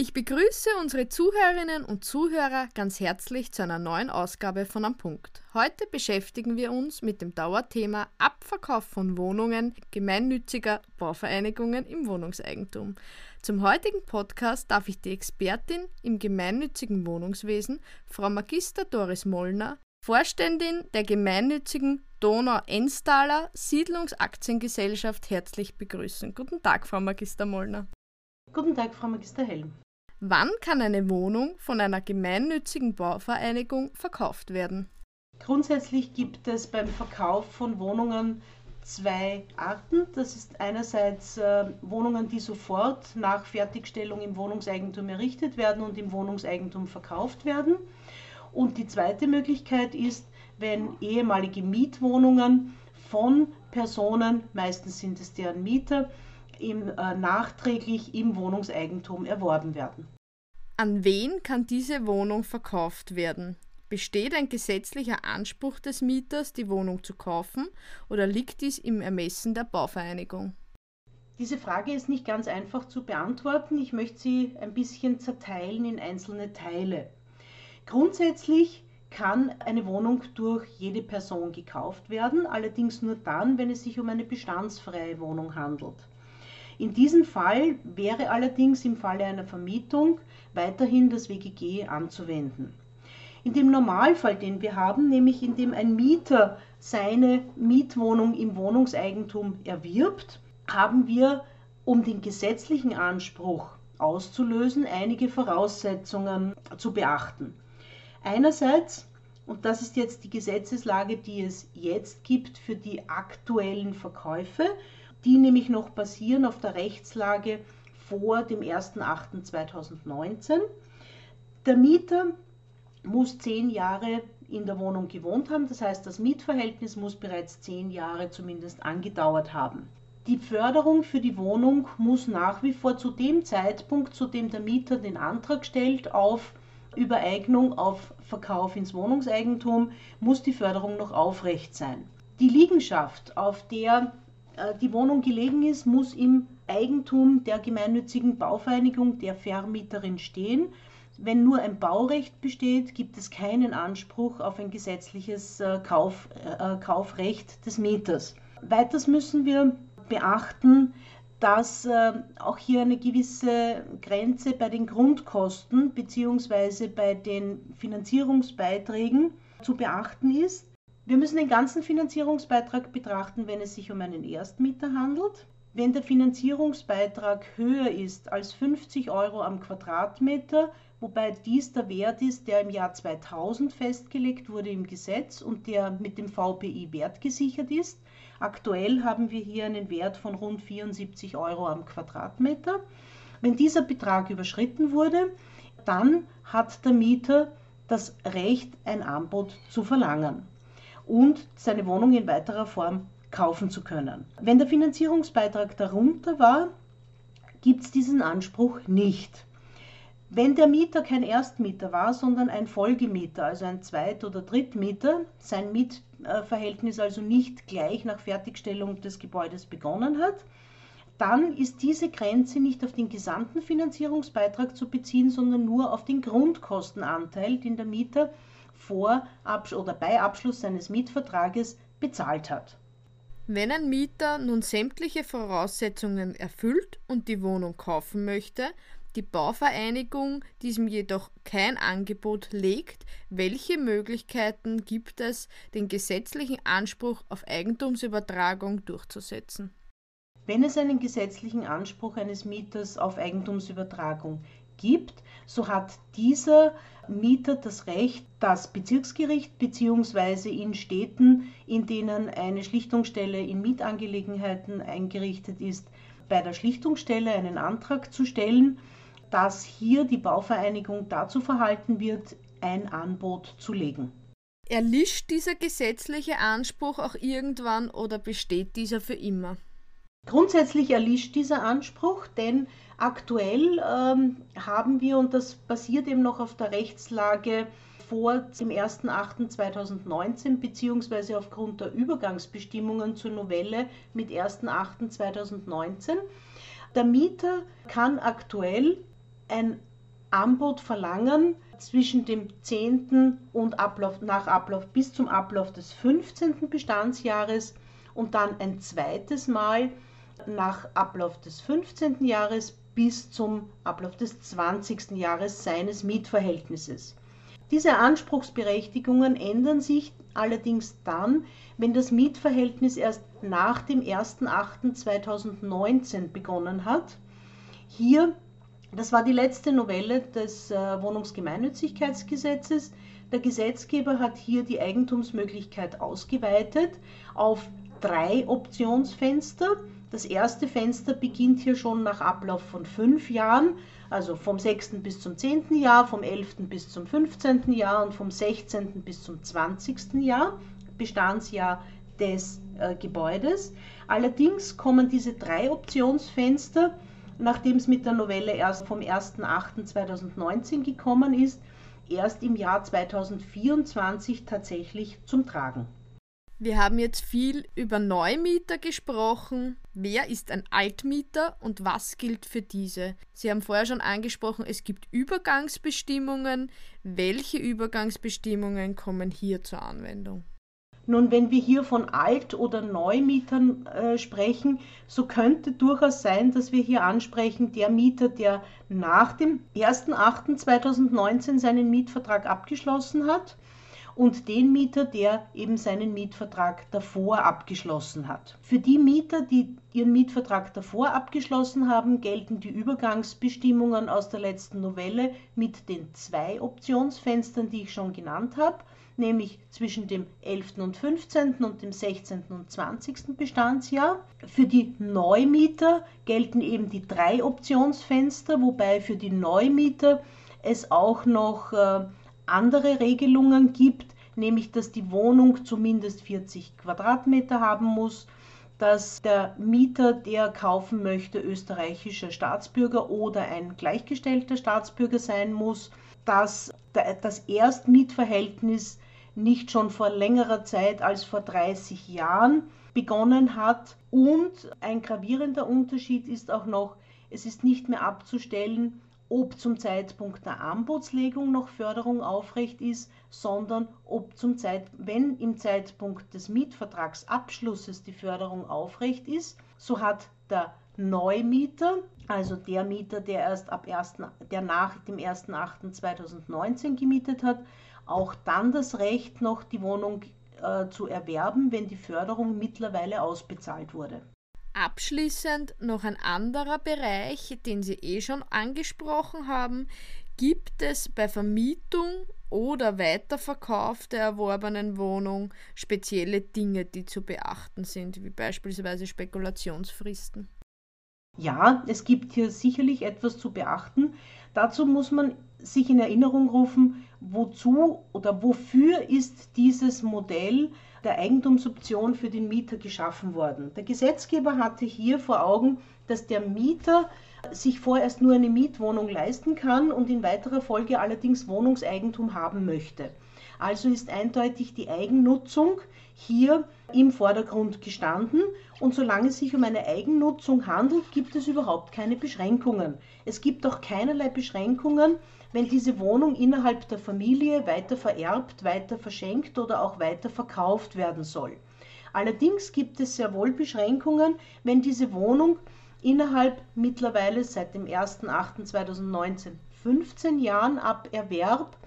Ich begrüße unsere Zuhörerinnen und Zuhörer ganz herzlich zu einer neuen Ausgabe von Am Punkt. Heute beschäftigen wir uns mit dem Dauerthema Abverkauf von Wohnungen gemeinnütziger Bauvereinigungen im Wohnungseigentum. Zum heutigen Podcast darf ich die Expertin im gemeinnützigen Wohnungswesen, Frau Magister Doris Mollner, Vorständin der gemeinnützigen Donau-Enstaler Siedlungsaktiengesellschaft herzlich begrüßen. Guten Tag, Frau Magister Mollner. Guten Tag, Frau Magister Helm. Wann kann eine Wohnung von einer gemeinnützigen Bauvereinigung verkauft werden? Grundsätzlich gibt es beim Verkauf von Wohnungen zwei Arten. Das ist einerseits äh, Wohnungen, die sofort nach Fertigstellung im Wohnungseigentum errichtet werden und im Wohnungseigentum verkauft werden. Und die zweite Möglichkeit ist, wenn ehemalige Mietwohnungen von Personen, meistens sind es deren Mieter, im, äh, nachträglich im Wohnungseigentum erworben werden. An wen kann diese Wohnung verkauft werden? Besteht ein gesetzlicher Anspruch des Mieters, die Wohnung zu kaufen, oder liegt dies im Ermessen der Bauvereinigung? Diese Frage ist nicht ganz einfach zu beantworten. Ich möchte sie ein bisschen zerteilen in einzelne Teile. Grundsätzlich kann eine Wohnung durch jede Person gekauft werden, allerdings nur dann, wenn es sich um eine bestandsfreie Wohnung handelt. In diesem Fall wäre allerdings im Falle einer Vermietung weiterhin das WGG anzuwenden. In dem Normalfall, den wir haben, nämlich in dem ein Mieter seine Mietwohnung im Wohnungseigentum erwirbt, haben wir, um den gesetzlichen Anspruch auszulösen, einige Voraussetzungen zu beachten. Einerseits, und das ist jetzt die Gesetzeslage, die es jetzt gibt für die aktuellen Verkäufe, die nämlich noch basieren auf der Rechtslage vor dem 01.08.2019. Der Mieter muss zehn Jahre in der Wohnung gewohnt haben, das heißt, das Mietverhältnis muss bereits zehn Jahre zumindest angedauert haben. Die Förderung für die Wohnung muss nach wie vor zu dem Zeitpunkt, zu dem der Mieter den Antrag stellt auf Übereignung auf Verkauf ins Wohnungseigentum muss die Förderung noch aufrecht sein. Die Liegenschaft, auf der die Wohnung gelegen ist, muss im Eigentum der gemeinnützigen Bauvereinigung der Vermieterin stehen. Wenn nur ein Baurecht besteht, gibt es keinen Anspruch auf ein gesetzliches äh, Kauf, äh, Kaufrecht des Mieters. Weiters müssen wir beachten, dass äh, auch hier eine gewisse Grenze bei den Grundkosten bzw. bei den Finanzierungsbeiträgen zu beachten ist. Wir müssen den ganzen Finanzierungsbeitrag betrachten, wenn es sich um einen Erstmieter handelt. Wenn der Finanzierungsbeitrag höher ist als 50 Euro am Quadratmeter, wobei dies der Wert ist, der im Jahr 2000 festgelegt wurde im Gesetz und der mit dem VPI wertgesichert ist, Aktuell haben wir hier einen Wert von rund 74 Euro am Quadratmeter. Wenn dieser Betrag überschritten wurde, dann hat der Mieter das Recht, ein Angebot zu verlangen und seine Wohnung in weiterer Form kaufen zu können. Wenn der Finanzierungsbeitrag darunter war, gibt es diesen Anspruch nicht. Wenn der Mieter kein Erstmieter war, sondern ein Folgemieter, also ein Zweit- oder Drittmieter, sein Mietverhältnis also nicht gleich nach Fertigstellung des Gebäudes begonnen hat, dann ist diese Grenze nicht auf den gesamten Finanzierungsbeitrag zu beziehen, sondern nur auf den Grundkostenanteil, den der Mieter vor oder bei Abschluss seines Mietvertrages bezahlt hat. Wenn ein Mieter nun sämtliche Voraussetzungen erfüllt und die Wohnung kaufen möchte, die Bauvereinigung diesem jedoch kein Angebot legt, welche Möglichkeiten gibt es, den gesetzlichen Anspruch auf Eigentumsübertragung durchzusetzen? Wenn es einen gesetzlichen Anspruch eines Mieters auf Eigentumsübertragung gibt, so hat dieser Mieter das Recht, das Bezirksgericht bzw. in Städten, in denen eine Schlichtungsstelle in Mietangelegenheiten eingerichtet ist, bei der Schlichtungsstelle einen Antrag zu stellen dass hier die Bauvereinigung dazu verhalten wird, ein Angebot zu legen. Erlischt dieser gesetzliche Anspruch auch irgendwann oder besteht dieser für immer? Grundsätzlich erlischt dieser Anspruch, denn aktuell ähm, haben wir, und das basiert eben noch auf der Rechtslage vor dem 1.8.2019 beziehungsweise aufgrund der Übergangsbestimmungen zur Novelle mit 1.8.2019, der Mieter kann aktuell ein Anbot verlangen zwischen dem 10. und Ablauf, nach Ablauf bis zum Ablauf des 15. Bestandsjahres und dann ein zweites Mal nach Ablauf des 15. Jahres bis zum Ablauf des 20. Jahres seines Mietverhältnisses. Diese Anspruchsberechtigungen ändern sich allerdings dann, wenn das Mietverhältnis erst nach dem 01.08.2019 begonnen hat. Hier, das war die letzte Novelle des äh, Wohnungsgemeinnützigkeitsgesetzes. Der Gesetzgeber hat hier die Eigentumsmöglichkeit ausgeweitet auf drei Optionsfenster. Das erste Fenster beginnt hier schon nach Ablauf von fünf Jahren, also vom 6. bis zum 10. Jahr, vom 11. bis zum 15. Jahr und vom 16. bis zum 20. Jahr, Bestandsjahr des äh, Gebäudes. Allerdings kommen diese drei Optionsfenster, nachdem es mit der Novelle erst vom 1.8.2019 gekommen ist, erst im Jahr 2024 tatsächlich zum Tragen. Wir haben jetzt viel über Neumieter gesprochen. Wer ist ein Altmieter und was gilt für diese? Sie haben vorher schon angesprochen, es gibt Übergangsbestimmungen. Welche Übergangsbestimmungen kommen hier zur Anwendung? Nun, wenn wir hier von Alt- oder Neumietern äh, sprechen, so könnte durchaus sein, dass wir hier ansprechen, der Mieter, der nach dem 1.8.2019 seinen Mietvertrag abgeschlossen hat und den Mieter, der eben seinen Mietvertrag davor abgeschlossen hat. Für die Mieter, die ihren Mietvertrag davor abgeschlossen haben, gelten die Übergangsbestimmungen aus der letzten Novelle mit den zwei Optionsfenstern, die ich schon genannt habe, nämlich zwischen dem 11. und 15. und dem 16. und 20. Bestandsjahr. Für die Neumieter gelten eben die drei Optionsfenster, wobei für die Neumieter es auch noch äh, andere Regelungen gibt, nämlich dass die Wohnung zumindest 40 Quadratmeter haben muss, dass der Mieter, der kaufen möchte, österreichischer Staatsbürger oder ein gleichgestellter Staatsbürger sein muss, dass das Erstmietverhältnis nicht schon vor längerer Zeit als vor 30 Jahren begonnen hat. Und ein gravierender Unterschied ist auch noch, es ist nicht mehr abzustellen, ob zum Zeitpunkt der Anbotslegung noch Förderung aufrecht ist, sondern ob zum Zeit, wenn im Zeitpunkt des Mietvertragsabschlusses die Förderung aufrecht ist, so hat der Neumieter, also der Mieter, der erst ab 1., der nach dem 1.8.2019 gemietet hat, auch dann das Recht, noch die Wohnung äh, zu erwerben, wenn die Förderung mittlerweile ausbezahlt wurde. Abschließend noch ein anderer Bereich, den Sie eh schon angesprochen haben. Gibt es bei Vermietung oder Weiterverkauf der erworbenen Wohnung spezielle Dinge, die zu beachten sind, wie beispielsweise Spekulationsfristen? Ja, es gibt hier sicherlich etwas zu beachten. Dazu muss man sich in Erinnerung rufen, wozu oder wofür ist dieses Modell der Eigentumsoption für den Mieter geschaffen worden. Der Gesetzgeber hatte hier vor Augen, dass der Mieter sich vorerst nur eine Mietwohnung leisten kann und in weiterer Folge allerdings Wohnungseigentum haben möchte. Also ist eindeutig die Eigennutzung hier im Vordergrund gestanden und solange es sich um eine Eigennutzung handelt, gibt es überhaupt keine Beschränkungen. Es gibt auch keinerlei Beschränkungen, wenn diese Wohnung innerhalb der Familie weiter vererbt, weiter verschenkt oder auch weiter verkauft werden soll. Allerdings gibt es sehr wohl Beschränkungen, wenn diese Wohnung innerhalb mittlerweile seit dem 01.08.2019 15 Jahren ab Erwerb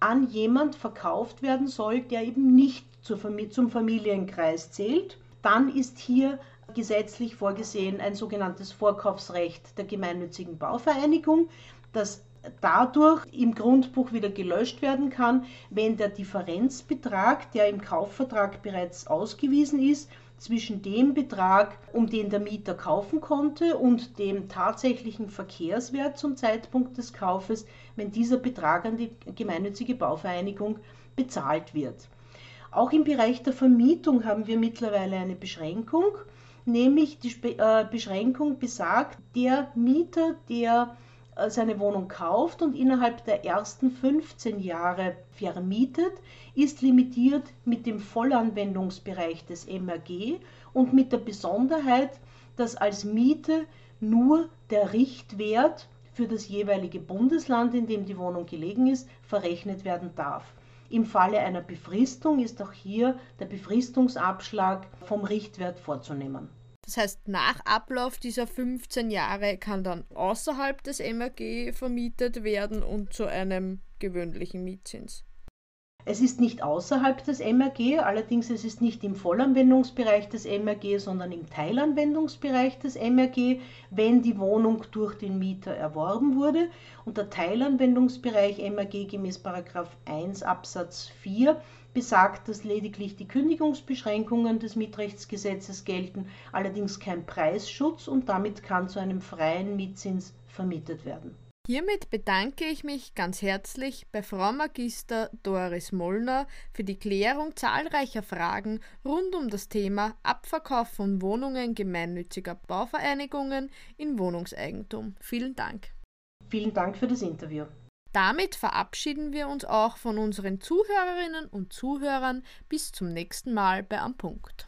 an jemand verkauft werden soll, der eben nicht zum Familienkreis zählt. Dann ist hier gesetzlich vorgesehen ein sogenanntes Vorkaufsrecht der gemeinnützigen Bauvereinigung, das dadurch im Grundbuch wieder gelöscht werden kann, wenn der Differenzbetrag, der im Kaufvertrag bereits ausgewiesen ist, zwischen dem Betrag, um den der Mieter kaufen konnte, und dem tatsächlichen Verkehrswert zum Zeitpunkt des Kaufes, wenn dieser Betrag an die gemeinnützige Bauvereinigung bezahlt wird. Auch im Bereich der Vermietung haben wir mittlerweile eine Beschränkung, nämlich die äh, Beschränkung besagt, der Mieter, der seine Wohnung kauft und innerhalb der ersten 15 Jahre vermietet, ist limitiert mit dem Vollanwendungsbereich des MRG und mit der Besonderheit, dass als Miete nur der Richtwert für das jeweilige Bundesland, in dem die Wohnung gelegen ist, verrechnet werden darf. Im Falle einer Befristung ist auch hier der Befristungsabschlag vom Richtwert vorzunehmen. Das heißt, nach Ablauf dieser 15 Jahre kann dann außerhalb des MRG vermietet werden und zu einem gewöhnlichen Mietzins. Es ist nicht außerhalb des MRG, allerdings es ist nicht im Vollanwendungsbereich des MRG, sondern im Teilanwendungsbereich des MRG, wenn die Wohnung durch den Mieter erworben wurde. Und der Teilanwendungsbereich MRG gemäß 1 Absatz 4 besagt, dass lediglich die Kündigungsbeschränkungen des Mietrechtsgesetzes gelten, allerdings kein Preisschutz und damit kann zu einem freien Mietzins vermietet werden. Hiermit bedanke ich mich ganz herzlich bei Frau Magister Doris Mollner für die Klärung zahlreicher Fragen rund um das Thema Abverkauf von Wohnungen gemeinnütziger Bauvereinigungen in Wohnungseigentum. Vielen Dank. Vielen Dank für das Interview. Damit verabschieden wir uns auch von unseren Zuhörerinnen und Zuhörern bis zum nächsten Mal bei Am Punkt.